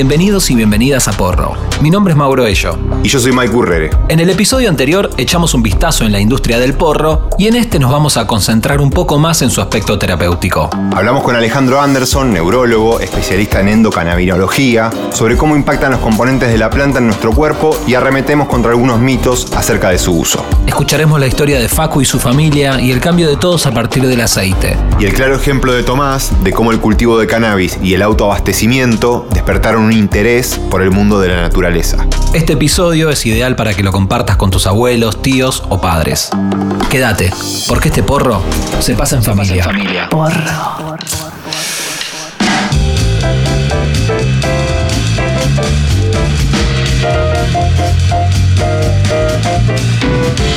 Bienvenidos y bienvenidas a Porro. Mi nombre es Mauro Ello. Y yo soy Mike Urrere. En el episodio anterior echamos un vistazo en la industria del porro y en este nos vamos a concentrar un poco más en su aspecto terapéutico. Hablamos con Alejandro Anderson, neurólogo, especialista en endocannabinología, sobre cómo impactan los componentes de la planta en nuestro cuerpo y arremetemos contra algunos mitos acerca de su uso. Escucharemos la historia de Facu y su familia y el cambio de todos a partir del aceite. Y el claro ejemplo de Tomás de cómo el cultivo de cannabis y el autoabastecimiento despertaron un interés por el mundo de la naturaleza. Este episodio es ideal para que lo compartas con tus abuelos, tíos o padres. Quédate, porque este porro se pasa en familia. Porro.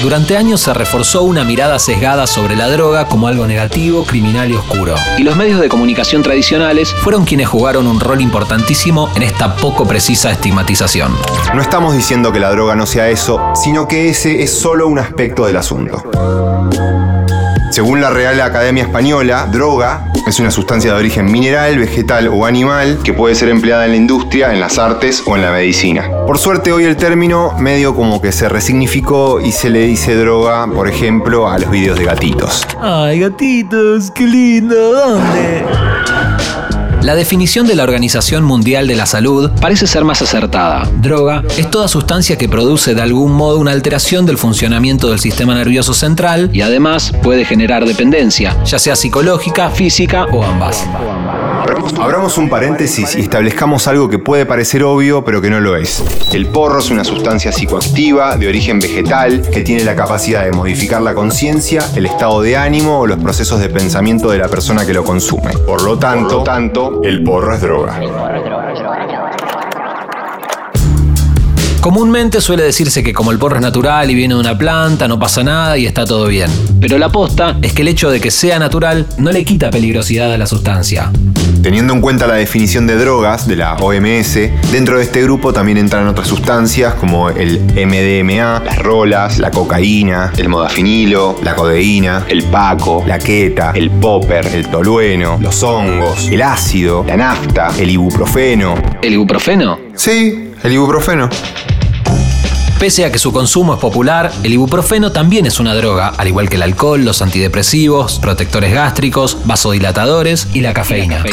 Durante años se reforzó una mirada sesgada sobre la droga como algo negativo, criminal y oscuro. Y los medios de comunicación tradicionales fueron quienes jugaron un rol importantísimo en esta poco precisa estigmatización. No estamos diciendo que la droga no sea eso, sino que ese es solo un aspecto del asunto. Según la Real Academia Española, droga es una sustancia de origen mineral, vegetal o animal que puede ser empleada en la industria, en las artes o en la medicina. Por suerte hoy el término medio como que se resignificó y se le dice droga, por ejemplo, a los videos de gatitos. Ay, gatitos, qué lindo, ¿dónde? La definición de la Organización Mundial de la Salud parece ser más acertada. Droga es toda sustancia que produce de algún modo una alteración del funcionamiento del sistema nervioso central y además puede generar dependencia, ya sea psicológica, física o ambas. Abramos un paréntesis y establezcamos algo que puede parecer obvio, pero que no lo es. El porro es una sustancia psicoactiva de origen vegetal que tiene la capacidad de modificar la conciencia, el estado de ánimo o los procesos de pensamiento de la persona que lo consume. Por lo tanto, tanto el porro es droga. Comúnmente suele decirse que como el porro es natural y viene de una planta, no pasa nada y está todo bien. Pero la aposta es que el hecho de que sea natural no le quita peligrosidad a la sustancia. Teniendo en cuenta la definición de drogas de la OMS, dentro de este grupo también entran otras sustancias como el MDMA, las rolas, la cocaína, el modafinilo, la codeína, el paco, la queta, el popper, el tolueno, los hongos, el ácido, la nafta, el ibuprofeno. ¿El ibuprofeno? Sí, el ibuprofeno. Pese a que su consumo es popular, el ibuprofeno también es una droga, al igual que el alcohol, los antidepresivos, protectores gástricos, vasodilatadores y la cafeína.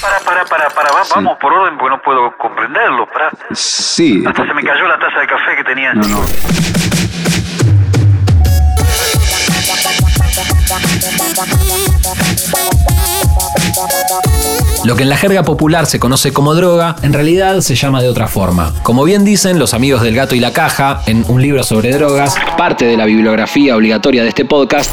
Para, para, para, para, va- vamos por orden porque no puedo comprenderlo. Para. Sí. Hasta se me cayó la taza de café que tenía. No, no. Lo que en la jerga popular se conoce como droga, en realidad se llama de otra forma. Como bien dicen los amigos del gato y la caja, en un libro sobre drogas, parte de la bibliografía obligatoria de este podcast,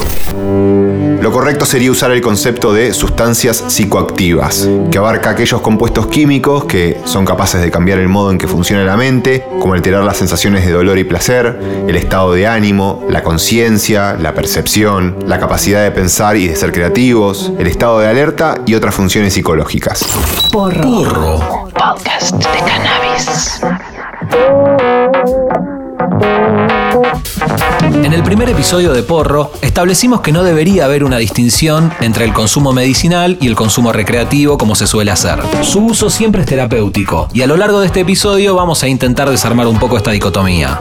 Lo correcto sería usar el concepto de sustancias psicoactivas, que abarca aquellos compuestos químicos que son capaces de cambiar el modo en que funciona la mente, como alterar las sensaciones de dolor y placer, el estado de ánimo, la conciencia, la percepción, la capacidad de pensar y de ser creativos, el estado de alerta y otras funciones psicológicas. Porro. Podcast de cannabis. En el primer episodio de Porro, establecimos que no debería haber una distinción entre el consumo medicinal y el consumo recreativo como se suele hacer. Su uso siempre es terapéutico, y a lo largo de este episodio vamos a intentar desarmar un poco esta dicotomía.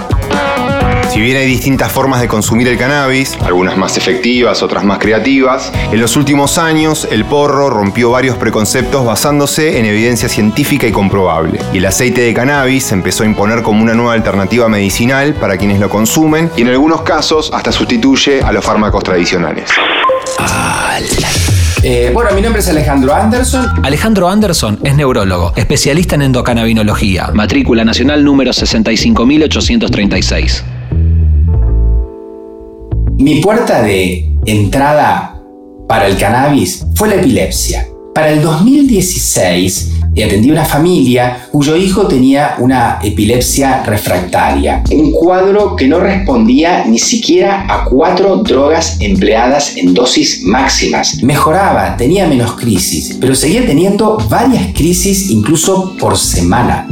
Si bien hay distintas formas de consumir el cannabis, algunas más efectivas, otras más creativas, en los últimos años el porro rompió varios preconceptos basándose en evidencia científica y comprobable. Y el aceite de cannabis se empezó a imponer como una nueva alternativa medicinal para quienes lo consumen y en algunos casos hasta sustituye a los fármacos tradicionales. Eh, bueno, mi nombre es Alejandro Anderson. Alejandro Anderson es neurólogo, especialista en endocannabinología, matrícula nacional número 65836. Mi puerta de entrada para el cannabis fue la epilepsia. Para el 2016 atendí a una familia cuyo hijo tenía una epilepsia refractaria. Un cuadro que no respondía ni siquiera a cuatro drogas empleadas en dosis máximas. Mejoraba, tenía menos crisis, pero seguía teniendo varias crisis incluso por semana.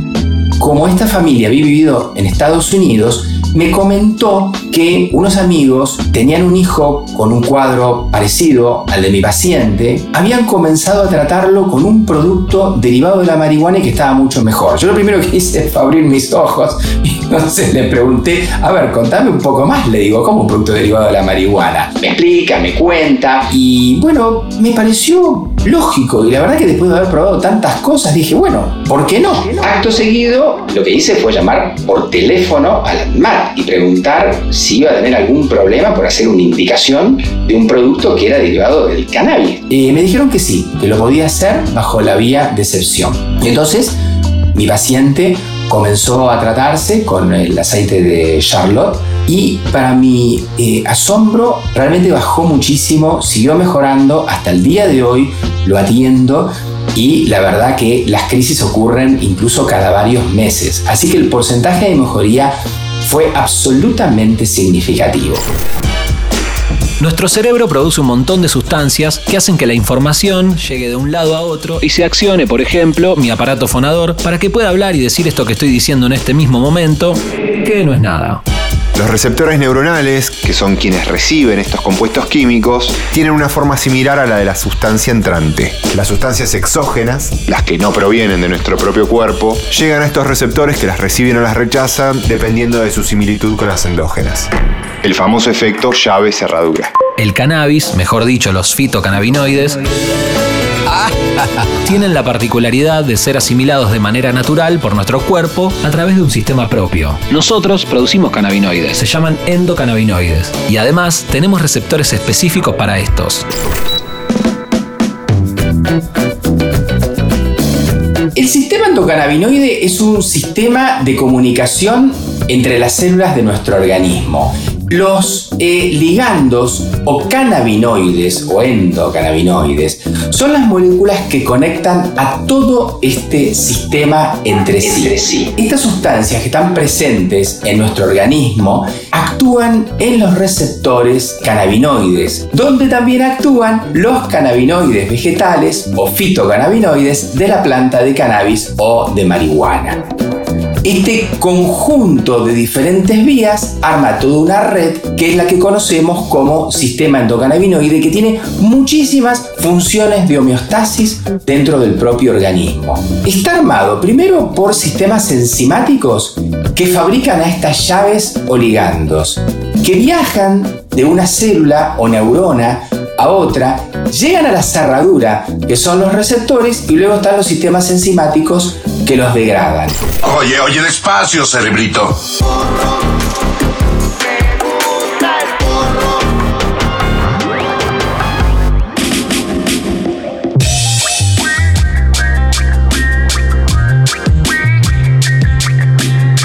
Como esta familia había vivido en Estados Unidos, me comentó que unos amigos tenían un hijo con un cuadro parecido al de mi paciente, habían comenzado a tratarlo con un producto derivado de la marihuana y que estaba mucho mejor. Yo lo primero que hice fue abrir mis ojos y entonces le pregunté, a ver, contame un poco más, le digo, ¿cómo un producto derivado de la marihuana? Me explica, me cuenta y bueno, me pareció lógico y la verdad que después de haber probado tantas cosas dije, bueno, ¿por qué no? Acto seguido, lo que hice fue llamar por teléfono al ANMAT y preguntar si iba a tener algún problema por hacer una indicación de un producto que era derivado del cannabis. Y me dijeron que sí, que lo podía hacer bajo la vía de excepción. Entonces, mi paciente comenzó a tratarse con el aceite de Charlotte y para mi eh, asombro realmente bajó muchísimo, siguió mejorando, hasta el día de hoy lo atiendo y la verdad que las crisis ocurren incluso cada varios meses, así que el porcentaje de mejoría fue absolutamente significativo. Nuestro cerebro produce un montón de sustancias que hacen que la información llegue de un lado a otro y se accione, por ejemplo, mi aparato fonador para que pueda hablar y decir esto que estoy diciendo en este mismo momento, que no es nada. Los receptores neuronales, que son quienes reciben estos compuestos químicos, tienen una forma similar a la de la sustancia entrante. Las sustancias exógenas, las que no provienen de nuestro propio cuerpo, llegan a estos receptores que las reciben o las rechazan dependiendo de su similitud con las endógenas. El famoso efecto llave-cerradura. El cannabis, mejor dicho los fitocannabinoides, tienen la particularidad de ser asimilados de manera natural por nuestro cuerpo a través de un sistema propio. Nosotros producimos cannabinoides, se llaman endocannabinoides, y además tenemos receptores específicos para estos. El sistema endocannabinoide es un sistema de comunicación entre las células de nuestro organismo. Los eh, ligandos o cannabinoides o endocannabinoides son las moléculas que conectan a todo este sistema entre sí. Estas sustancias que están presentes en nuestro organismo actúan en los receptores cannabinoides, donde también actúan los cannabinoides vegetales o fitocannabinoides de la planta de cannabis o de marihuana. Este conjunto de diferentes vías arma toda una red que es la que conocemos como sistema endocannabinoide que tiene muchísimas funciones de homeostasis dentro del propio organismo. Está armado primero por sistemas enzimáticos que fabrican a estas llaves o ligandos, que viajan de una célula o neurona a otra, llegan a la cerradura, que son los receptores, y luego están los sistemas enzimáticos que los degradan. Oye, oye, despacio, cerebrito.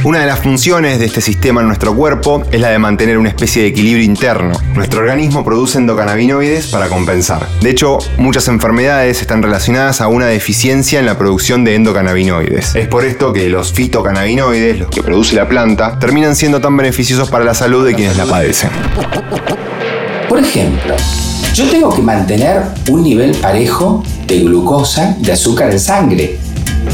Una de las funciones de este sistema en nuestro cuerpo es la de mantener una especie de equilibrio interno. Nuestro organismo produce endocannabinoides para compensar. De hecho, muchas enfermedades están relacionadas a una deficiencia en la producción de endocannabinoides. Es por esto que los fitocannabinoides, los que produce la planta, terminan siendo tan beneficiosos para la salud de quienes la padecen. Por ejemplo, yo tengo que mantener un nivel parejo de glucosa, de azúcar en sangre.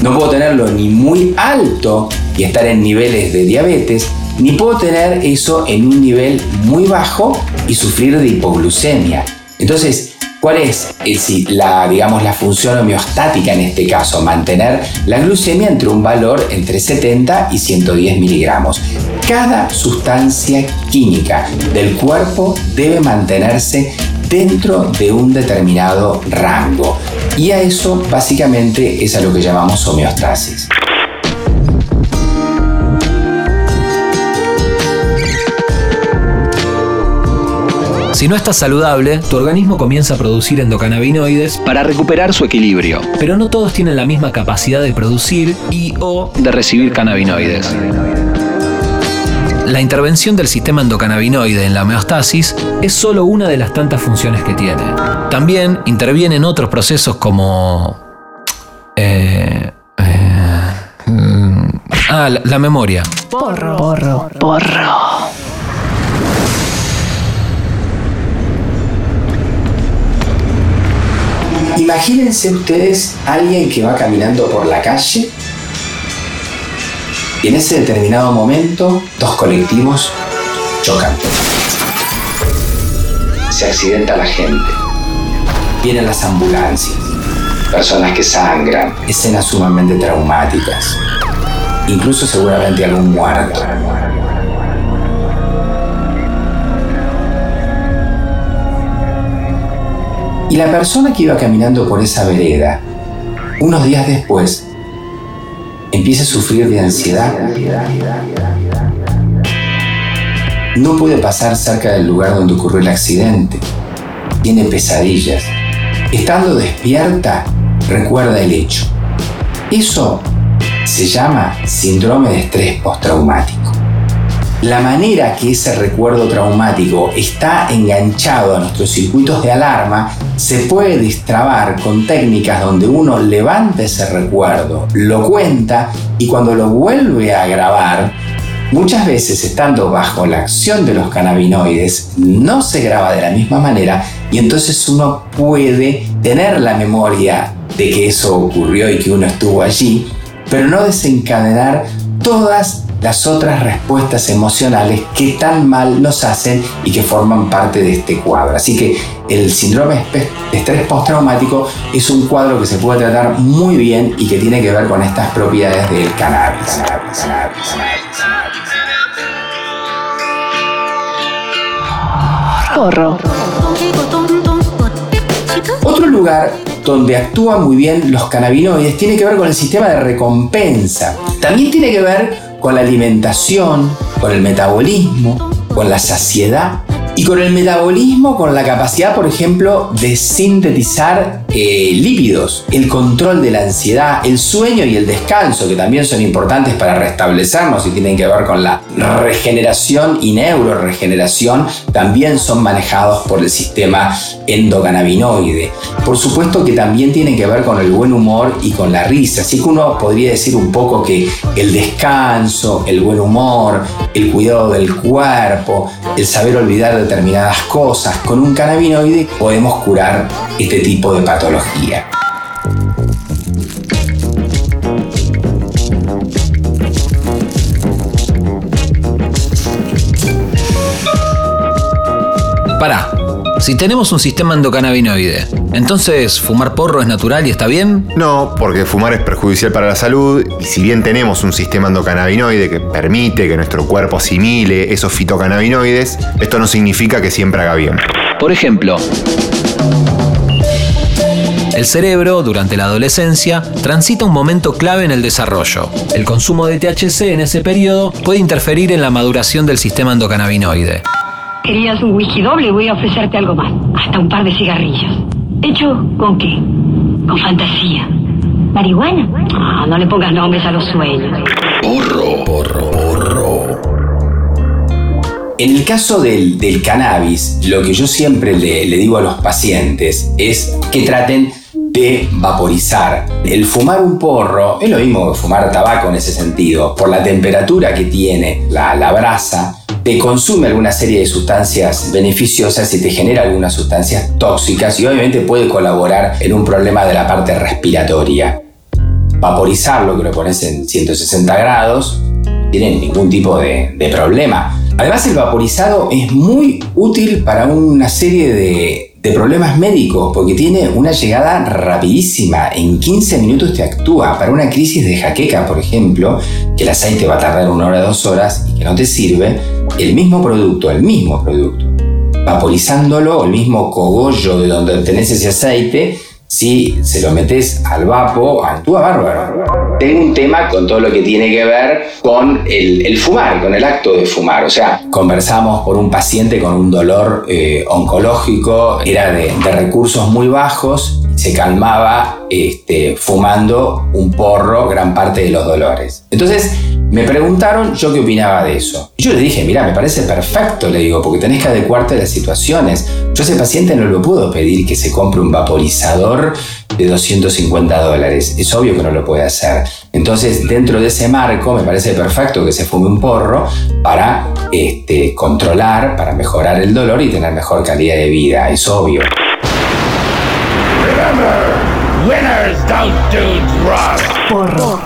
No puedo tenerlo ni muy alto y estar en niveles de diabetes, ni puedo tener eso en un nivel muy bajo y sufrir de hipoglucemia. Entonces, ¿cuál es la, digamos, la función homeostática en este caso? Mantener la glucemia entre un valor entre 70 y 110 miligramos. Cada sustancia química del cuerpo debe mantenerse dentro de un determinado rango. Y a eso básicamente es a lo que llamamos homeostasis. Si no estás saludable, tu organismo comienza a producir endocannabinoides para recuperar su equilibrio. Pero no todos tienen la misma capacidad de producir y o de recibir cannabinoides. La intervención del sistema endocannabinoide en la homeostasis es solo una de las tantas funciones que tiene. También intervienen otros procesos como... eh, eh, ah, la, la memoria. Porro. Porro. Porro. Imagínense ustedes alguien que va caminando por la calle Y en ese determinado momento, dos colectivos chocan. Se accidenta la gente. Vienen las ambulancias. Personas que sangran. Escenas sumamente traumáticas. Incluso seguramente algún muerto. Y la persona que iba caminando por esa vereda, unos días después, empieza a sufrir de ansiedad. No puede pasar cerca del lugar donde ocurrió el accidente. Tiene pesadillas. Estando despierta, recuerda el hecho. Eso se llama síndrome de estrés postraumático la manera que ese recuerdo traumático está enganchado a nuestros circuitos de alarma se puede distrabar con técnicas donde uno levanta ese recuerdo, lo cuenta y cuando lo vuelve a grabar, muchas veces estando bajo la acción de los cannabinoides, no se graba de la misma manera y entonces uno puede tener la memoria de que eso ocurrió y que uno estuvo allí, pero no desencadenar todas las otras respuestas emocionales que tan mal nos hacen y que forman parte de este cuadro. Así que el síndrome de estrés postraumático es un cuadro que se puede tratar muy bien y que tiene que ver con estas propiedades del cannabis. Otro lugar donde actúan muy bien los cannabinoides tiene que ver con el sistema de recompensa. También tiene que ver con la alimentación, con el metabolismo, con la saciedad y con el metabolismo, con la capacidad, por ejemplo, de sintetizar eh, lípidos, el control de la ansiedad, el sueño y el descanso, que también son importantes para restablecernos y tienen que ver con la regeneración y neuroregeneración, también son manejados por el sistema endocannabinoide. Por supuesto que también tienen que ver con el buen humor y con la risa, así que uno podría decir un poco que el descanso, el buen humor, el cuidado del cuerpo, el saber olvidar de determinadas cosas, con un cannabinoide podemos curar este tipo de patología. Para, si tenemos un sistema endocannabinoide, entonces ¿fumar porro es natural y está bien? No, porque fumar es perjudicial para la salud y si bien tenemos un sistema endocannabinoide que permite que nuestro cuerpo asimile esos fitocannabinoides, esto no significa que siempre haga bien. Por ejemplo, el cerebro, durante la adolescencia, transita un momento clave en el desarrollo. El consumo de THC en ese periodo puede interferir en la maduración del sistema endocannabinoide. Querías un whisky doble, voy a ofrecerte algo más. Hasta un par de cigarrillos. ¿Hecho con qué? Con fantasía. ¿Marihuana? Ah, no le pongas nombres a los sueños. Porro, porro, porro. En el caso del, del cannabis, lo que yo siempre le, le digo a los pacientes es que traten de vaporizar. El fumar un porro es lo mismo que fumar tabaco en ese sentido. Por la temperatura que tiene la, la brasa, te consume alguna serie de sustancias beneficiosas y te genera algunas sustancias tóxicas y obviamente puede colaborar en un problema de la parte respiratoria. Vaporizarlo, que lo pones en 160 grados, no tiene ningún tipo de, de problema. Además, el vaporizado es muy útil para una serie de, de problemas médicos porque tiene una llegada rapidísima. En 15 minutos te actúa. Para una crisis de jaqueca, por ejemplo, que el aceite va a tardar una hora, dos horas y que no te sirve, el mismo producto, el mismo producto, vaporizándolo, el mismo cogollo de donde obtenés ese aceite, si se lo metes al vapo, actúa bárbaro. Tengo un tema con todo lo que tiene que ver con el, el fumar, con el acto de fumar. O sea, conversamos por un paciente con un dolor eh, oncológico, era de, de recursos muy bajos, se calmaba este, fumando un porro gran parte de los dolores. Entonces, me preguntaron yo qué opinaba de eso. Y yo le dije, mira, me parece perfecto, le digo, porque tenés que adecuarte a las situaciones. Yo a ese paciente no lo puedo pedir que se compre un vaporizador de 250 dólares. Es obvio que no lo puede hacer. Entonces, dentro de ese marco, me parece perfecto que se fume un porro para este, controlar, para mejorar el dolor y tener mejor calidad de vida. Es obvio. Winners don't do drugs. Porro.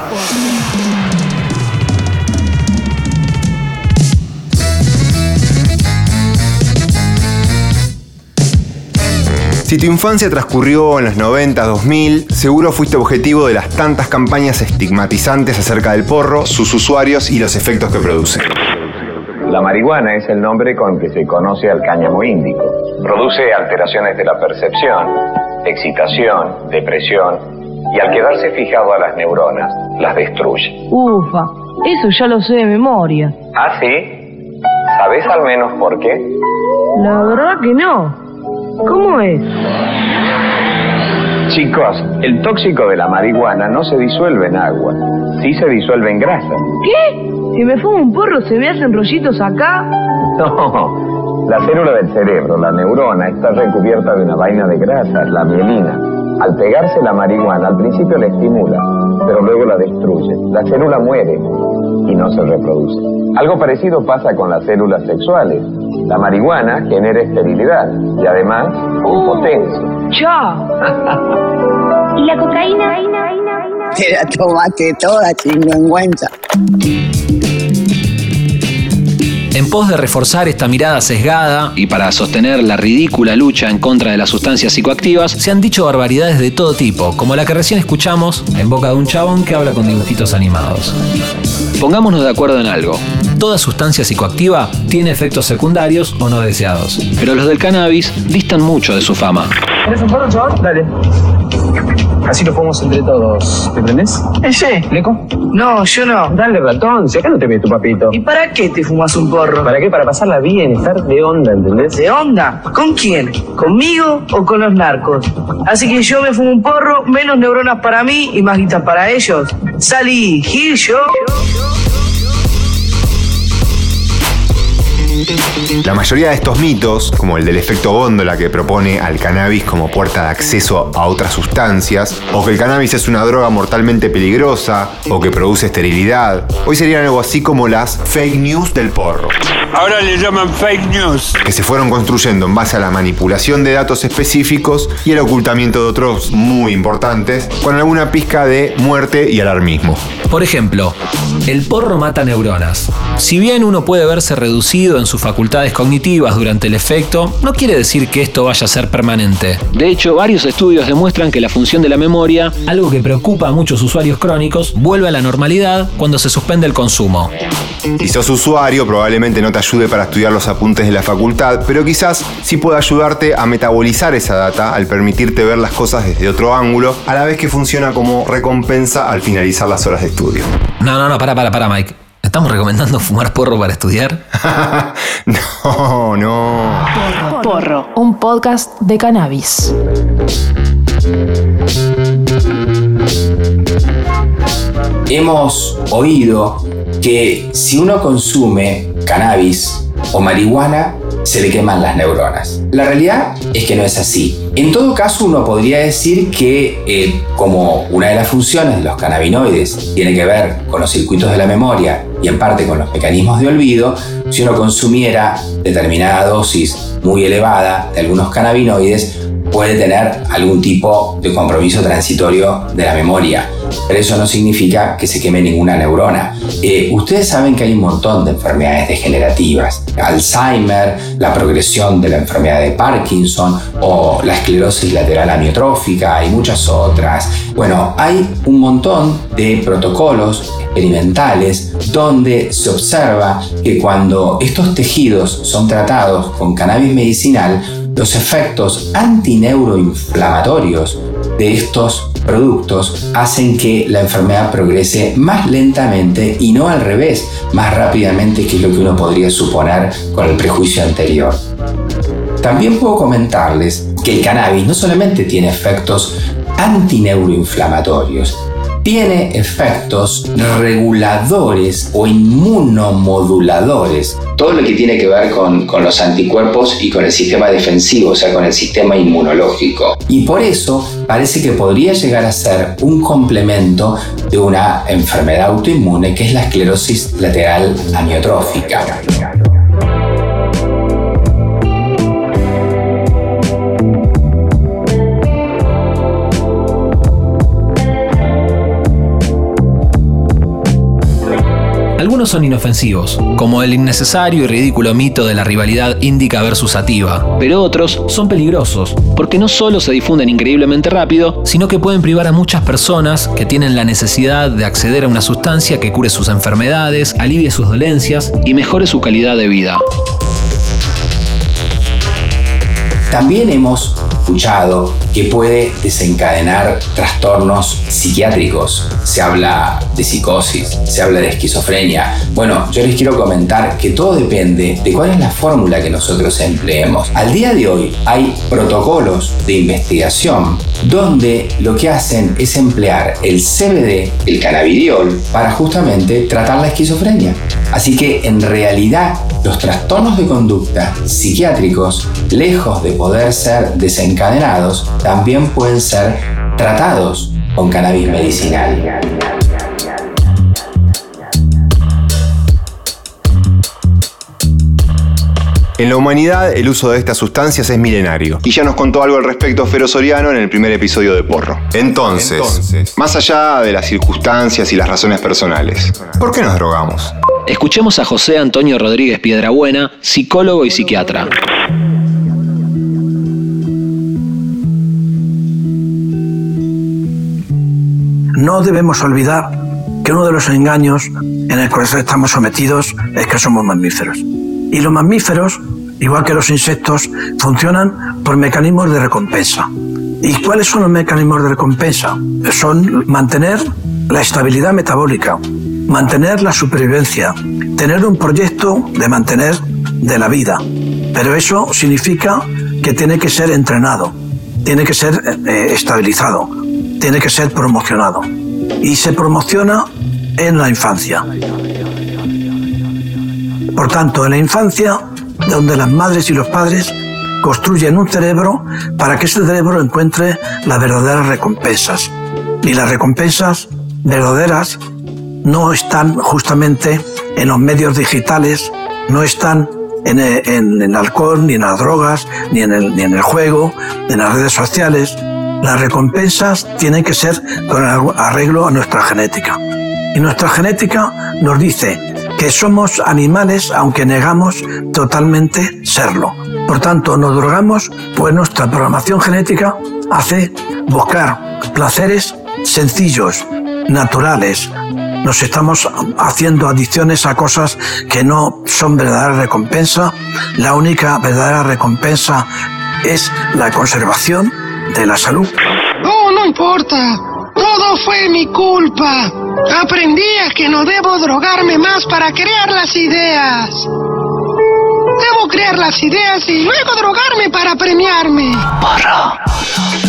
Si tu infancia transcurrió en los 90, 2000, seguro fuiste objetivo de las tantas campañas estigmatizantes acerca del porro, sus usuarios y los efectos que produce. La marihuana es el nombre con que se conoce al cáñamo índico. Produce alteraciones de la percepción, excitación, depresión y al quedarse fijado a las neuronas, las destruye. Ufa, eso ya lo sé de memoria. ¿Ah, sí? ¿Sabes al menos por qué? La verdad que no. ¿Cómo es? Chicos, el tóxico de la marihuana no se disuelve en agua, sí se disuelve en grasa. ¿Qué? Si me fumo un porro, ¿se me hacen rollitos acá? No, la célula del cerebro, la neurona, está recubierta de una vaina de grasa, la mielina. Al pegarse la marihuana, al principio la estimula, pero luego la destruye. La célula muere y no se reproduce. Algo parecido pasa con las células sexuales. La marihuana genera esterilidad y además impotencia. ¡Chao! ¿Y la cocaína? Te la tomaste toda, chingüengüenza. En pos de reforzar esta mirada sesgada y para sostener la ridícula lucha en contra de las sustancias psicoactivas, se han dicho barbaridades de todo tipo, como la que recién escuchamos en boca de un chabón que habla con dibujitos animados. Pongámonos de acuerdo en algo. Toda sustancia psicoactiva tiene efectos secundarios o no deseados, pero los del cannabis distan mucho de su fama. ¿Eres un porro, chaval? Dale. Así lo podemos entre todos. ¿Te prendés? ¿Ese? ¿Leco? No, yo no. Dale, ratón, si acá no te ve tu papito. ¿Y para qué te fumas un porro? ¿Para qué? Para pasarla bien, estar de onda, ¿entendés? ¿De onda? ¿Con quién? ¿Conmigo o con los narcos? Así que yo me fumo un porro, menos neuronas para mí y más guitas para ellos. Salí, Gil, yo. La mayoría de estos mitos, como el del efecto góndola que propone al cannabis como puerta de acceso a otras sustancias, o que el cannabis es una droga mortalmente peligrosa, o que produce esterilidad, hoy serían algo así como las fake news del porro. Ahora le llaman fake news. que se fueron construyendo en base a la manipulación de datos específicos y el ocultamiento de otros muy importantes, con alguna pizca de muerte y alarmismo. Por ejemplo, el porro mata neuronas. Si bien uno puede verse reducido en sus facultades cognitivas durante el efecto, no quiere decir que esto vaya a ser permanente. De hecho, varios estudios demuestran que la función de la memoria, algo que preocupa a muchos usuarios crónicos, vuelve a la normalidad cuando se suspende el consumo. Si sos usuario, probablemente no te ayude para estudiar los apuntes de la facultad, pero quizás sí pueda ayudarte a metabolizar esa data al permitirte ver las cosas desde otro ángulo, a la vez que funciona como recompensa al finalizar las horas de estudio. No, no, no, para, para, para, Mike. ¿Estamos recomendando fumar porro para estudiar? no, no. Porro, un podcast de cannabis. Hemos oído que si uno consume cannabis o marihuana, se le queman las neuronas. La realidad es que no es así. En todo caso, uno podría decir que eh, como una de las funciones de los cannabinoides tiene que ver con los circuitos de la memoria y en parte con los mecanismos de olvido, si uno consumiera determinada dosis muy elevada de algunos cannabinoides, puede tener algún tipo de compromiso transitorio de la memoria. Pero eso no significa que se queme ninguna neurona. Eh, ustedes saben que hay un montón de enfermedades degenerativas. Alzheimer, la progresión de la enfermedad de Parkinson o la esclerosis lateral amiotrófica y muchas otras. Bueno, hay un montón de protocolos experimentales donde se observa que cuando estos tejidos son tratados con cannabis medicinal, los efectos antineuroinflamatorios de estos productos hacen que la enfermedad progrese más lentamente y no al revés, más rápidamente que lo que uno podría suponer con el prejuicio anterior. También puedo comentarles que el cannabis no solamente tiene efectos antineuroinflamatorios, tiene efectos reguladores o inmunomoduladores. Todo lo que tiene que ver con, con, los anticuerpos y con el sistema defensivo, o sea, con el sistema inmunológico. Y por eso parece que podría llegar a ser un complemento de una enfermedad autoinmune que es la esclerosis lateral amiotrófica. Algunos son inofensivos, como el innecesario y ridículo mito de la rivalidad índica versus sativa, pero otros son peligrosos, porque no solo se difunden increíblemente rápido, sino que pueden privar a muchas personas que tienen la necesidad de acceder a una sustancia que cure sus enfermedades, alivie sus dolencias y mejore su calidad de vida. También hemos escuchado que puede desencadenar trastornos psiquiátricos. Se habla de psicosis, se habla de esquizofrenia. Bueno, yo les quiero comentar que todo depende de cuál es la fórmula que nosotros empleemos. Al día de hoy hay protocolos de investigación donde lo que hacen es emplear el CBD, el cannabidiol, para justamente tratar la esquizofrenia. Así que en realidad los trastornos de conducta psiquiátricos, lejos de poder ser desencadenados, también pueden ser tratados con cannabis medicinal. En la humanidad, el uso de estas sustancias es milenario. Y ya nos contó algo al respecto Fero Soriano en el primer episodio de Porro. Entonces, más allá de las circunstancias y las razones personales, ¿por qué nos drogamos? Escuchemos a José Antonio Rodríguez Piedrabuena, psicólogo y psiquiatra. No debemos olvidar que uno de los engaños en el cual estamos sometidos es que somos mamíferos. Y los mamíferos, igual que los insectos, funcionan por mecanismos de recompensa. ¿Y cuáles son los mecanismos de recompensa? Son mantener la estabilidad metabólica, mantener la supervivencia, tener un proyecto de mantener de la vida. Pero eso significa que tiene que ser entrenado, tiene que ser eh, estabilizado, tiene que ser promocionado. Y se promociona en la infancia. Por tanto, en la infancia, donde las madres y los padres construyen un cerebro para que ese cerebro encuentre las verdaderas recompensas. Y las recompensas verdaderas no están justamente en los medios digitales, no están en el, alcohol, ni en las drogas, ni en, el, ni juego, en las redes sociales. Las recompensas tienen que ser con arreglo a nuestra genética. Y nuestra genética nos dice que somos animales aunque negamos totalmente serlo. Por tanto, nos drogamos, pues nuestra programación genética hace buscar placeres sencillos, naturales. Nos estamos haciendo adicciones a cosas que no son verdadera recompensa. La única verdadera recompensa es la conservación de la salud. No, no importa. Todo fue mi culpa. Aprendí a que no debo drogarme más para crear las ideas. Debo crear las ideas y luego drogarme para premiarme. Porro.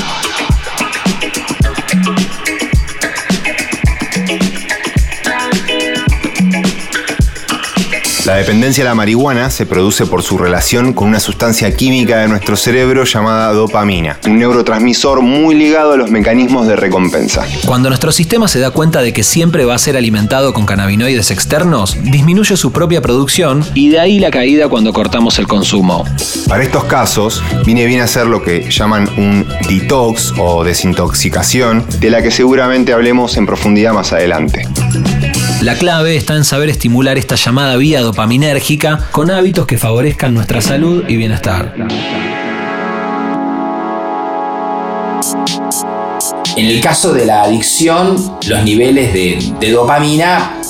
La dependencia a la marihuana se produce por su relación con una sustancia química de nuestro cerebro llamada dopamina, un neurotransmisor muy ligado a los mecanismos de recompensa. Cuando nuestro sistema se da cuenta de que siempre va a ser alimentado con cannabinoides externos, disminuye su propia producción y de ahí la caída cuando cortamos el consumo. Para estos casos, viene bien hacer lo que llaman un detox o desintoxicación, de la que seguramente hablemos en profundidad más adelante. La clave está en saber estimular esta llamada vía dopaminérgica con hábitos que favorezcan nuestra salud y bienestar. En el caso de la adicción, los niveles de, dopamina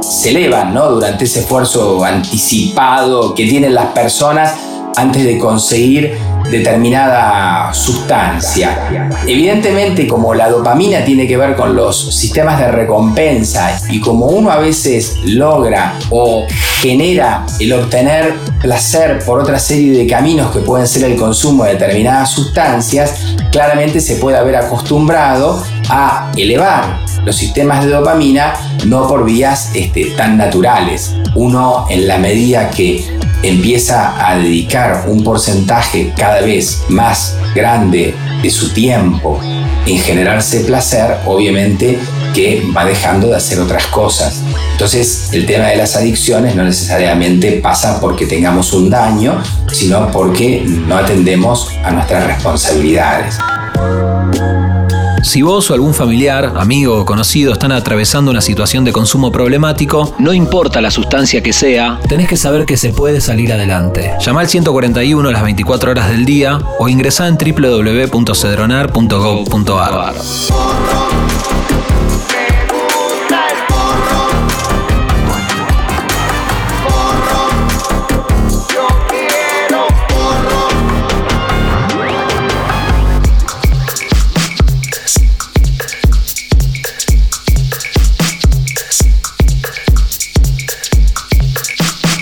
se elevan ¿no? durante ese esfuerzo anticipado que tienen las personas antes de conseguir determinada sustancia. Evidentemente, como la dopamina tiene que ver con los sistemas de recompensa y como uno a veces logra o genera el obtener placer por otra serie de caminos que pueden ser el consumo de determinadas sustancias, claramente se puede haber acostumbrado a elevar los sistemas de dopamina no por vías este, tan naturales. Uno en la medida que empieza a dedicar un porcentaje cada vez más grande de su tiempo en generarse placer, obviamente que va dejando de hacer otras cosas. Entonces, el tema de las adicciones no necesariamente pasa porque tengamos un daño, sino porque no atendemos a nuestras responsabilidades. Si vos o algún familiar, amigo o conocido están atravesando una situación de consumo problemático, no importa la sustancia que sea, tenés que saber que se puede salir adelante. Llama al 141 las 24 horas del día o ingresá en www.cedronar.gov.ar.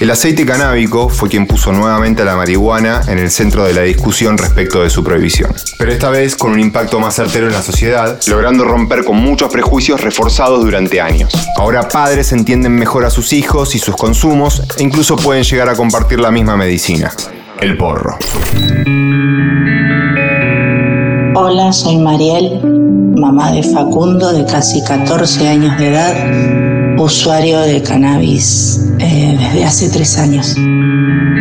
El aceite canábico fue quien puso nuevamente a la marihuana en el centro de la discusión respecto de su prohibición. Pero esta vez con un impacto más certero en la sociedad, logrando romper con muchos prejuicios reforzados durante años. Ahora padres entienden mejor a sus hijos y sus consumos e incluso pueden llegar a compartir la misma medicina, el porro. Hola, soy Mariel, mamá de Facundo de casi 14 años de edad, usuario de cannabis eh, desde hace tres años.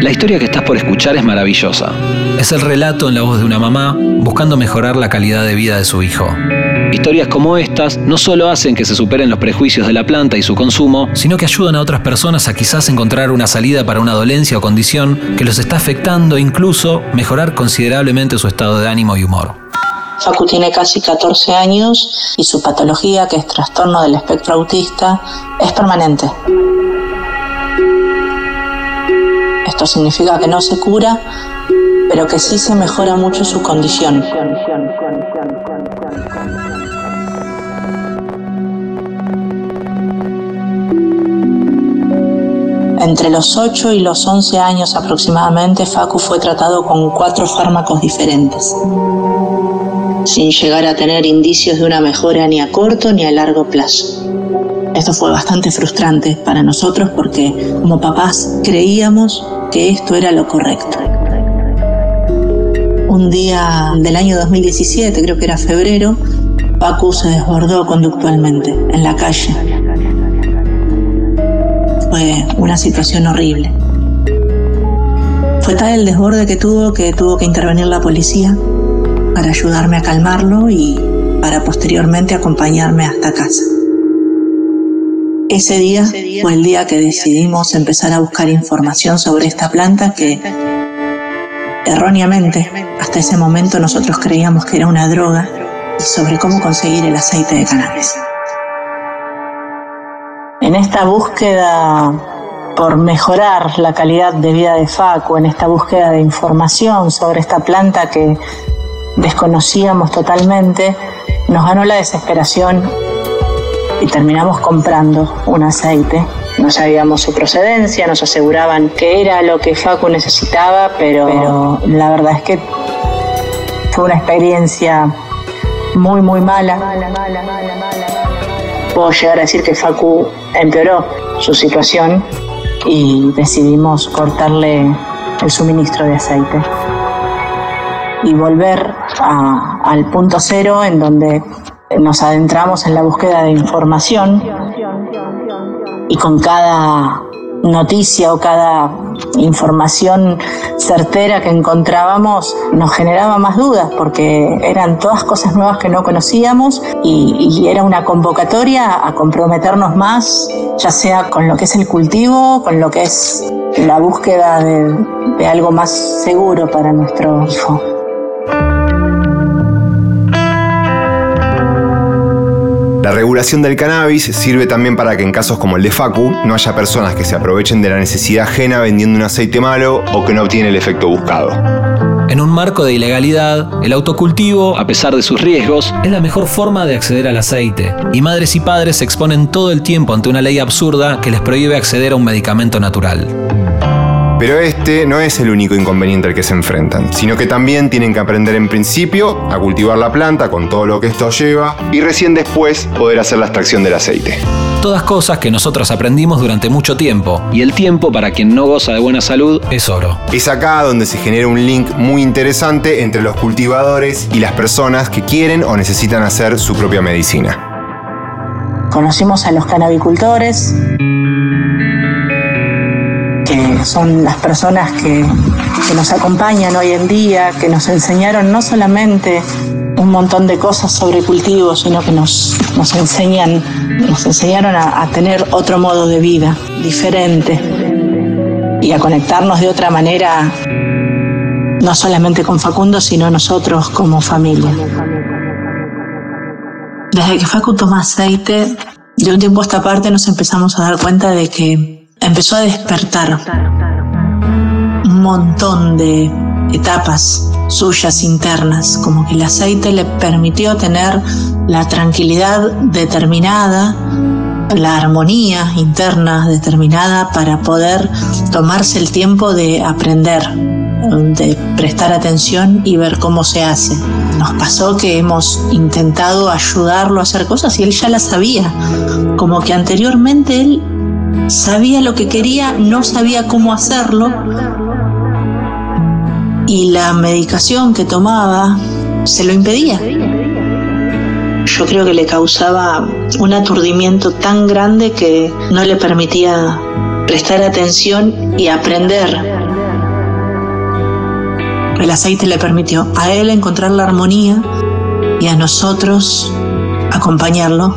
La historia que estás por escuchar es maravillosa. Es el relato en la voz de una mamá buscando mejorar la calidad de vida de su hijo. Historias como estas no solo hacen que se superen los prejuicios de la planta y su consumo, sino que ayudan a otras personas a quizás encontrar una salida para una dolencia o condición que los está afectando e incluso mejorar considerablemente su estado de ánimo y humor. Facu tiene casi 14 años y su patología, que es trastorno del espectro autista, es permanente. Esto significa que no se cura, pero que sí se mejora mucho su condición. Entre los 8 y los 11 años aproximadamente, Facu fue tratado con cuatro fármacos diferentes, sin llegar a tener indicios de una mejora ni a corto ni a largo plazo. Esto fue bastante frustrante para nosotros porque como papás creíamos que esto era lo correcto. Un día del año 2017, creo que era febrero, Facu se desbordó conductualmente en la calle. Fue una situación horrible. Fue tal el desborde que tuvo que tuvo que intervenir la policía para ayudarme a calmarlo y para posteriormente acompañarme hasta casa. Ese día fue el día que decidimos empezar a buscar información sobre esta planta que erróneamente hasta ese momento nosotros creíamos que era una droga y sobre cómo conseguir el aceite de cannabis. En esta búsqueda por mejorar la calidad de vida de Facu, en esta búsqueda de información sobre esta planta que desconocíamos totalmente, nos ganó la desesperación y terminamos comprando un aceite. No sabíamos su procedencia, nos aseguraban que era lo que Facu necesitaba, pero, pero la verdad es que fue una experiencia muy, muy mala. Puedo llegar a decir que Facu empeoró su situación y decidimos cortarle el suministro de aceite y volver al punto cero en donde nos adentramos en la búsqueda de información y con cada noticia o cada información certera que encontrábamos nos generaba más dudas porque eran todas cosas nuevas que no conocíamos y, era una convocatoria a comprometernos más, ya sea con lo que es el cultivo, con lo que es la búsqueda de, de algo más seguro para nuestro hijo. La regulación del cannabis sirve también para que en casos como el de Facu no haya personas que se aprovechen de la necesidad ajena vendiendo un aceite malo o que no obtiene el efecto buscado. En un marco de ilegalidad, el autocultivo, a pesar de sus riesgos, es la mejor forma de acceder al aceite. Y madres y padres se exponen todo el tiempo ante una ley absurda que les prohíbe acceder a un medicamento natural. Pero este no es el único inconveniente al que se enfrentan, sino que también tienen que aprender en principio a cultivar la planta con todo lo que esto lleva y recién después poder hacer la extracción del aceite. Todas cosas que nosotros aprendimos durante mucho tiempo, y el tiempo para quien no goza de buena salud es oro. Es acá donde se genera un link muy interesante entre los cultivadores y las personas que quieren o necesitan hacer su propia medicina. Conocimos a los cannabicultores que son las personas que, que nos acompañan hoy en día, que nos enseñaron no solamente un montón de cosas sobre cultivo, sino que nos, nos enseñan, nos enseñaron a, a tener otro modo de vida, diferente, y a conectarnos de otra manera, no solamente con Facundo, sino nosotros como familia. Desde que Facu toma aceite, de un tiempo a esta parte nos empezamos a dar cuenta de que empezó a despertar un montón de etapas suyas internas, como que el aceite le permitió tener la tranquilidad determinada, la armonía interna determinada para poder tomarse el tiempo de aprender, de prestar atención y ver cómo se hace. Nos pasó que hemos intentado ayudarlo a hacer cosas y él ya las sabía, como que anteriormente él sabía lo que quería, no sabía cómo hacerlo y la medicación que tomaba se lo impedía. Yo creo que le causaba un aturdimiento tan grande que no le permitía prestar atención y aprender. El aceite le permitió a él encontrar la armonía y a nosotros acompañarlo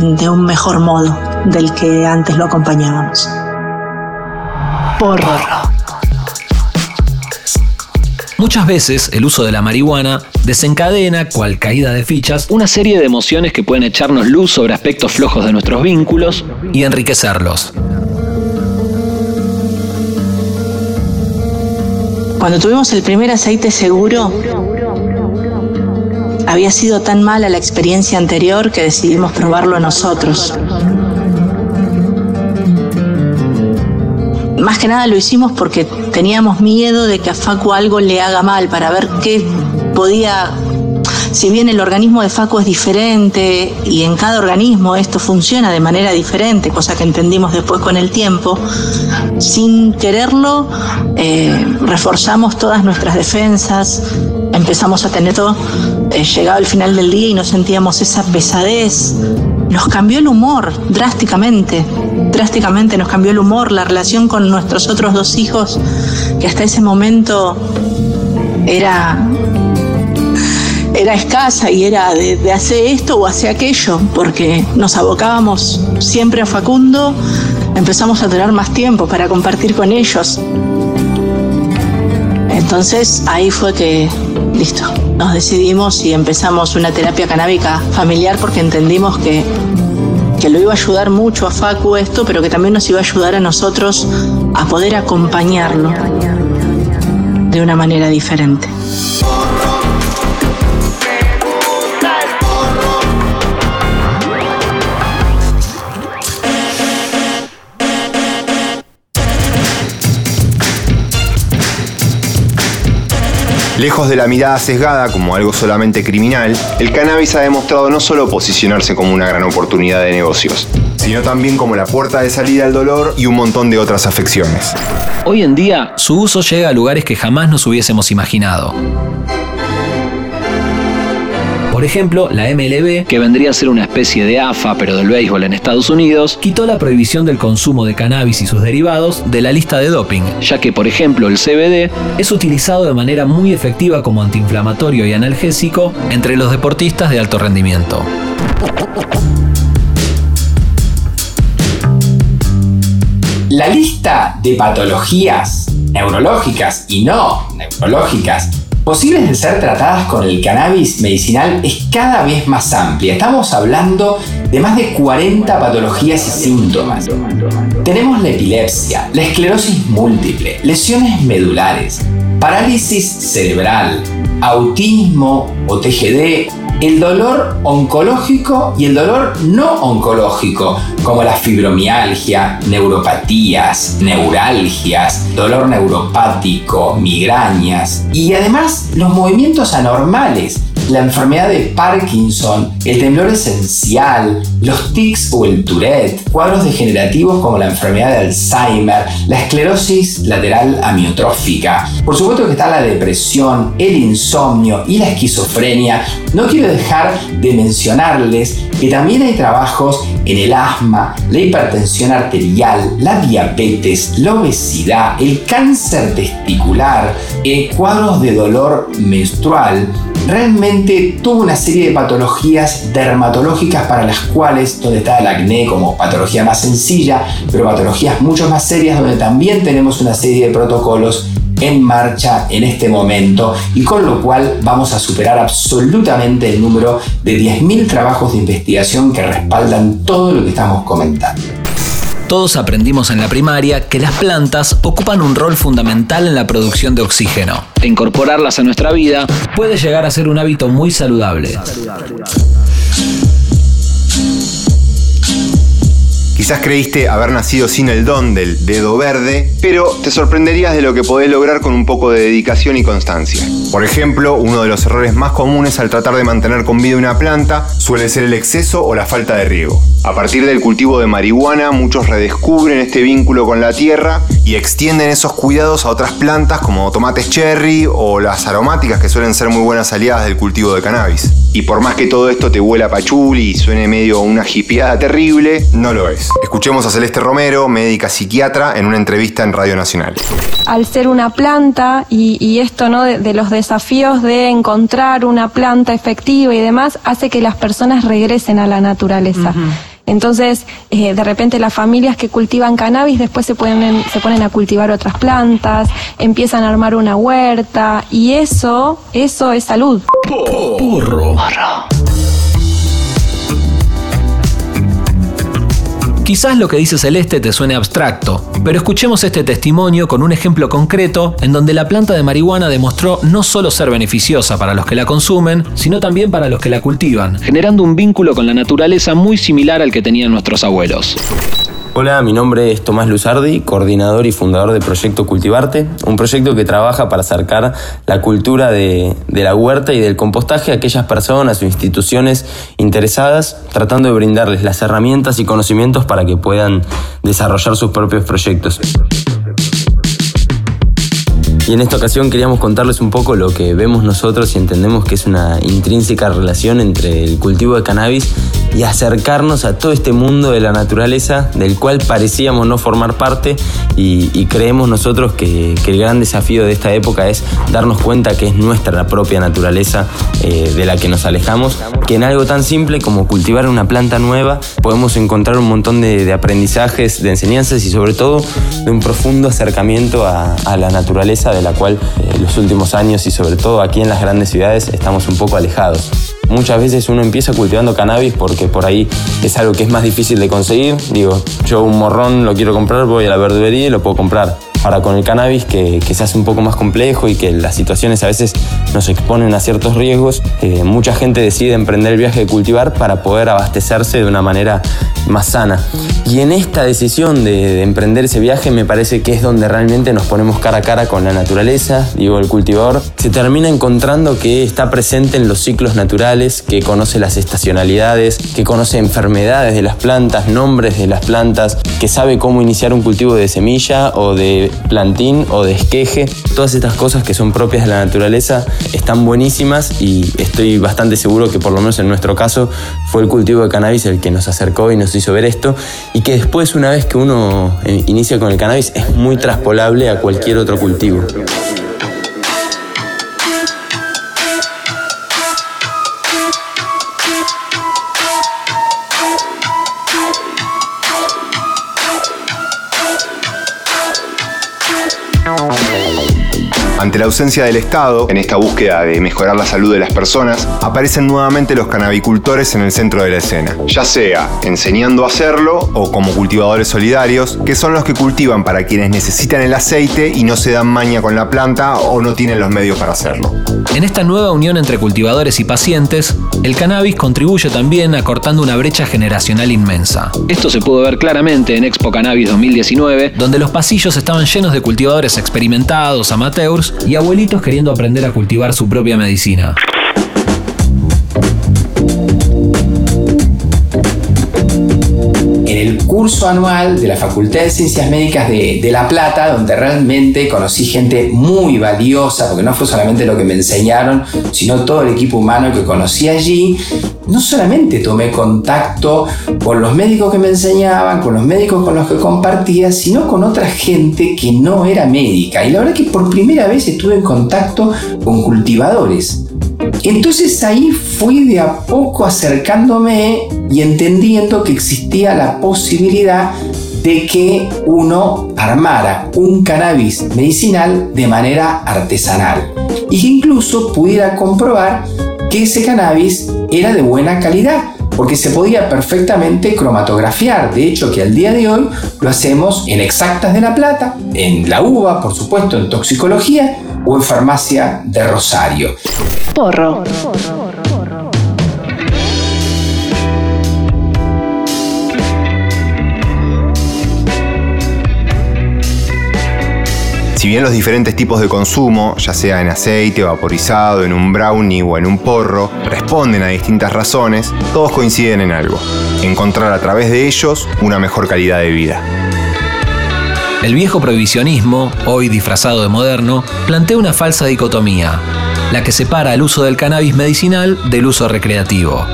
de un mejor modo del que antes lo acompañábamos. Porro. Muchas veces el uso de la marihuana desencadena, cual caída de fichas, una serie de emociones que pueden echarnos luz sobre aspectos flojos de nuestros vínculos y enriquecerlos. Cuando tuvimos el primer aceite seguro, había sido tan mala la experiencia anterior que decidimos probarlo nosotros. Más que nada lo hicimos porque teníamos miedo de que a Facu algo le haga mal para ver qué podía si bien el organismo de Facu es diferente y en cada organismo esto funciona de manera diferente, cosa que entendimos después con el tiempo, sin quererlo eh, reforzamos todas nuestras defensas, empezamos a tener todo, eh, llegado el final del día y no sentíamos esa pesadez, nos cambió el humor drásticamente, drásticamente nos cambió el humor, la relación con nuestros otros dos hijos, que hasta ese momento era era escasa y era de, hacer esto o hacer aquello, porque nos abocábamos siempre a Facundo, empezamos a tener más tiempo para compartir con ellos. Entonces ahí fue que, listo, nos decidimos y empezamos una terapia canábica familiar porque entendimos que, que lo iba a ayudar mucho a Facu esto, pero que también nos iba a ayudar a nosotros a poder acompañarlo de una manera diferente. Lejos de la mirada sesgada como algo solamente criminal, el cannabis ha demostrado no solo posicionarse como una gran oportunidad de negocios, sino también como la puerta de salida al dolor y un montón de otras afecciones. Hoy en día, su uso llega a lugares que jamás nos hubiésemos imaginado. Por ejemplo, la MLB, que vendría a ser una especie de AFA pero del béisbol en Estados Unidos, quitó la prohibición del consumo de cannabis y sus derivados de la lista de doping, ya que, por ejemplo, el CBD es utilizado de manera muy efectiva como antiinflamatorio y analgésico entre los deportistas de alto rendimiento. La lista de patologías neurológicas y no neurológicas posibles de ser tratadas con el cannabis medicinal es cada vez más amplia. Estamos hablando de más de 40 patologías y síntomas. Tenemos la epilepsia, la esclerosis múltiple, lesiones medulares, parálisis cerebral, autismo o TGD, el dolor oncológico y el dolor no oncológico, como la fibromialgia, neuropatías, neuralgias, dolor neuropático, migrañas y además los movimientos anormales, la enfermedad de Parkinson, el temblor esencial, los tics o el Tourette, cuadros degenerativos como la enfermedad de Alzheimer, la esclerosis lateral amiotrófica. Por supuesto que está la depresión, el insomnio y la esquizofrenia. No quiero dejar de mencionarles que también hay trabajos en el asma, la hipertensión arterial, la diabetes, la obesidad, el cáncer testicular, eh, cuadros de dolor menstrual, realmente tuvo una serie de patologías dermatológicas para las cuales, donde está el acné como patología más sencilla, pero patologías mucho más serias donde también tenemos una serie de protocolos en marcha en este momento y con lo cual vamos a superar absolutamente el número de 10.000 trabajos de investigación que respaldan todo lo que estamos comentando. Todos aprendimos en la primaria que las plantas ocupan un rol fundamental en la producción de oxígeno. Incorporarlas a nuestra vida puede llegar a ser un hábito muy saludable. Quizás creíste haber nacido sin el don del dedo verde, pero te sorprenderías de lo que podés lograr con un poco de dedicación y constancia. Por ejemplo, uno de los errores más comunes al tratar de mantener con vida una planta suele ser el exceso o la falta de riego. A partir del cultivo de marihuana, muchos redescubren este vínculo con la tierra y extienden esos cuidados a otras plantas como tomates cherry o las aromáticas que suelen ser muy buenas aliadas del cultivo de cannabis. Y por más que todo esto te huela a pachuli y suene medio una hipiada terrible, no lo es. Escuchemos a Celeste Romero, médica psiquiatra, en una entrevista en Radio Nacional. Al ser una planta y, esto ¿no? De, los desafíos de encontrar una planta efectiva y demás, hace que las personas regresen a la naturaleza. Entonces, eh, de repente las familias que cultivan cannabis después se, ponen, se ponen a cultivar otras plantas, empiezan a armar una huerta y eso, eso es salud. Porro. Quizás lo que dice Celeste te suene abstracto, pero escuchemos este testimonio con un ejemplo concreto en donde la planta de marihuana demostró no solo ser beneficiosa para los que la consumen, sino también para los que la cultivan, generando un vínculo con la naturaleza muy similar al que tenían nuestros abuelos. Hola, mi nombre es Tomás Luzardi, coordinador y fundador del Proyecto Cultivarte, un proyecto que trabaja para acercar la cultura de, la huerta y del compostaje a aquellas personas o instituciones interesadas, tratando de brindarles las herramientas y conocimientos para que puedan desarrollar sus propios proyectos. Y en esta ocasión queríamos contarles un poco lo que vemos nosotros y entendemos que es una intrínseca relación entre el cultivo de cannabis y acercarnos a todo este mundo de la naturaleza del cual parecíamos no formar parte y, creemos nosotros que, el gran desafío de esta época es darnos cuenta que es nuestra propia naturaleza eh, de la que nos alejamos, que en algo tan simple como cultivar una planta nueva podemos encontrar un montón de, aprendizajes, de enseñanzas y sobre todo de un profundo acercamiento a, a la naturaleza de la cual en eh, los últimos años y sobre todo aquí en las grandes ciudades estamos un poco alejados. Muchas veces uno empieza cultivando cannabis porque por ahí es algo que es más difícil de conseguir. Digo, yo un morrón lo quiero comprar, voy a la verdulería y lo puedo comprar. Ahora con el cannabis, que, se hace un poco más complejo y que las situaciones a veces nos exponen a ciertos riesgos, eh, mucha gente decide emprender el viaje de cultivar para poder abastecerse de una manera más sana. Y en esta decisión de, emprender ese viaje me parece que es donde realmente nos ponemos cara a cara con la naturaleza. Digo, el cultivador se termina encontrando que está presente en los ciclos naturales, que conoce las estacionalidades, que conoce enfermedades de las plantas, nombres de las plantas, que sabe cómo iniciar un cultivo de semilla o de plantín o de esqueje. Todas estas cosas que son propias de la naturaleza están buenísimas y estoy bastante seguro que por lo menos en nuestro caso fue el cultivo de cannabis el que nos acercó y nos hizo ver esto y que después una vez que uno eh, inicia con el cannabis es muy traspolable a cualquier otro cultivo. Ante la ausencia del Estado, en esta búsqueda de mejorar la salud de las personas, aparecen nuevamente los canabicultores en el centro de la escena, ya sea enseñando a hacerlo o como cultivadores solidarios, que son los que cultivan para quienes necesitan el aceite y no se dan maña con la planta o no tienen los medios para hacerlo. En esta nueva unión entre cultivadores y pacientes, el cannabis contribuye también acortando una brecha generacional inmensa. Esto se pudo ver claramente en Expo Cannabis 2019, donde los pasillos estaban llenos de cultivadores experimentados, amateurs y abuelitos queriendo aprender a cultivar su propia medicina. Curso anual de la Facultad de Ciencias Médicas de, de La Plata, donde realmente conocí gente muy valiosa, porque no fue solamente lo que me enseñaron, sino todo el equipo humano que conocí allí. No solamente tomé contacto con los médicos que me enseñaban, con los médicos con los que compartía, sino con otra gente que no era médica. Y la verdad que por primera vez estuve en contacto con cultivadores. Entonces ahí fui de a poco acercándome y entendiendo que existía la posibilidad de que uno armara un cannabis medicinal de manera artesanal y que incluso pudiera comprobar que ese cannabis era de buena calidad porque se podía perfectamente cromatografiar. De hecho, que al día de hoy lo hacemos en Exactas de la Plata, en la UBA, por supuesto, en toxicología o en farmacia de Rosario. Porro. Si bien los diferentes tipos de consumo, ya sea en aceite, vaporizado, en un brownie o en un porro, responden a distintas razones, todos coinciden en algo, encontrar a través de ellos una mejor calidad de vida. El viejo prohibicionismo, hoy disfrazado de moderno, plantea una falsa dicotomía, la que separa el uso del cannabis medicinal del uso recreativo.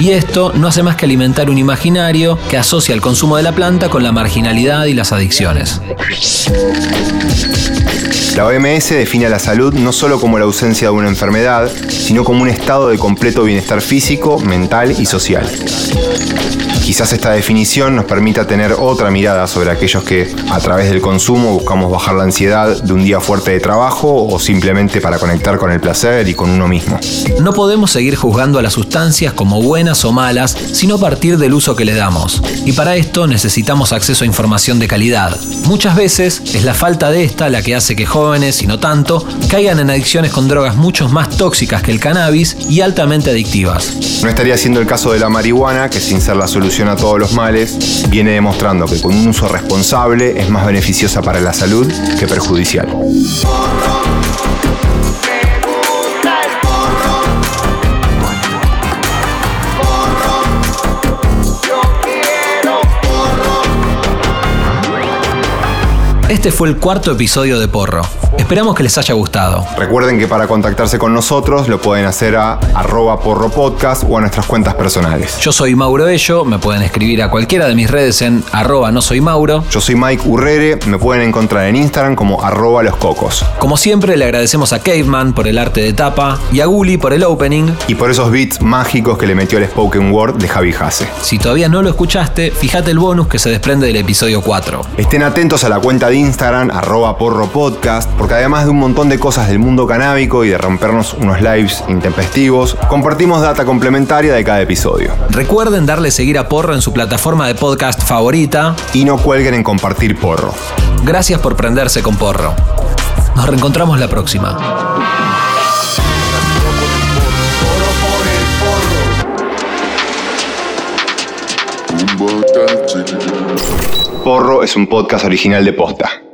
Y esto no hace más que alimentar un imaginario que asocia el consumo de la planta con la marginalidad y las adicciones. La OMS define a la salud no solo como la ausencia de una enfermedad, sino como un estado de completo bienestar físico, mental y social. Quizás esta definición nos permita tener otra mirada sobre aquellos que a través del consumo buscamos bajar la ansiedad de un día fuerte de trabajo o simplemente para conectar con el placer y con uno mismo. No podemos seguir juzgando a las sustancias como buenas o malas, sino a partir del uso que le damos. Y para esto necesitamos acceso a información de calidad. Muchas veces es la falta de esta la que hace que jóvenes, y no tanto, caigan en adicciones con drogas mucho más tóxicas que el cannabis y altamente adictivas. No estaría siendo el caso de la marihuana, que sin ser la solución a todos los males, viene demostrando que con un uso responsable es más beneficiosa para la salud que perjudicial. Este fue el cuarto episodio de Porro. Esperamos que les haya gustado. Recuerden que para contactarse con nosotros lo pueden hacer a arroba porro podcast o a nuestras cuentas personales. Yo soy Mauro Ello, me pueden escribir a cualquiera de mis redes en arroba no soy Mauro. Yo soy Mike Urrere, me pueden encontrar en Instagram como arroba los cocos. Como siempre le agradecemos a Caveman por el arte de tapa y a Gully por el opening. Y por esos beats mágicos que le metió el spoken word de Javi Hase. Si todavía no lo escuchaste, fíjate el bonus que se desprende del episodio 4. Estén atentos a la cuenta de Instagram arroba porro podcast porque además de un montón de cosas del mundo canábico y de rompernos unos lives intempestivos, compartimos data complementaria de cada episodio. Recuerden darle seguir a Porro en su plataforma de podcast favorita. Y no cuelguen en compartir Porro. Gracias por prenderse con Porro. Nos reencontramos la próxima. Porro es un podcast original de Posta.